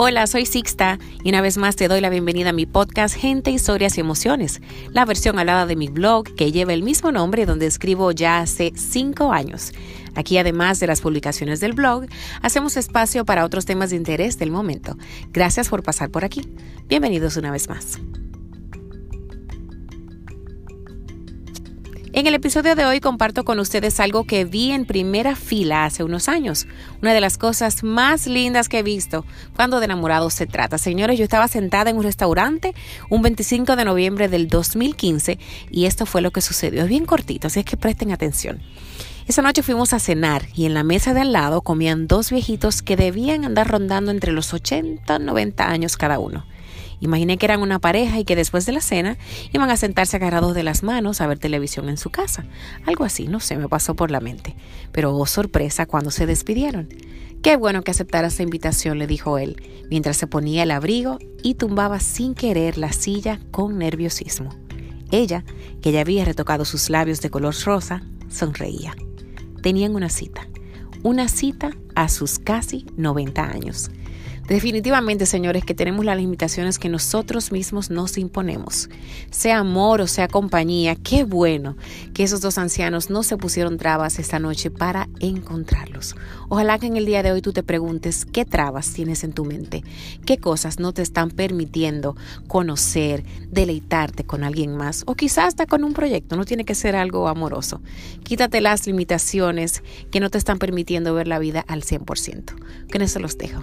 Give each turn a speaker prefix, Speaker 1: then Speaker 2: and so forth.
Speaker 1: Hola, soy Sixta y una vez más te doy la bienvenida a mi podcast Gente, Historias y Emociones, la versión hablada de mi blog que lleva el mismo nombre donde escribo ya hace cinco años. Aquí, además de las publicaciones del blog, hacemos espacio para otros temas de interés del momento. Gracias por pasar por aquí. Bienvenidos una vez más. En el episodio de hoy comparto con ustedes algo que vi en primera fila hace unos años. Una de las cosas más lindas que he visto cuando de enamorados se trata. Señores, yo estaba sentada en un restaurante un 25 de noviembre del 2015 y esto fue lo que sucedió. Es bien cortito, así es que presten atención. Esa noche fuimos a cenar y en la mesa de al lado comían dos viejitos que debían andar rondando entre los 80 y 90 años cada uno. Imaginé que eran una pareja y que después de la cena iban a sentarse agarrados de las manos a ver televisión en su casa. Algo así, no sé, me pasó por la mente. Pero oh sorpresa cuando se despidieron. Qué bueno que aceptara esta invitación, le dijo él, mientras se ponía el abrigo y tumbaba sin querer la silla con nerviosismo. Ella, que ya había retocado sus labios de color rosa, sonreía. Tenían una cita, una cita a sus casi 90 años. Definitivamente, señores, que tenemos las limitaciones que nosotros mismos nos imponemos. Sea amor o sea compañía, qué bueno que esos dos ancianos no se pusieron trabas esta noche para encontrarlos. Ojalá que en el día de hoy tú te preguntes qué trabas tienes en tu mente, qué cosas no te están permitiendo conocer, deleitarte con alguien más o quizás hasta con un proyecto, no tiene que ser algo amoroso. Quítate las limitaciones que no te están permitiendo ver la vida al 100%. Con eso los dejo.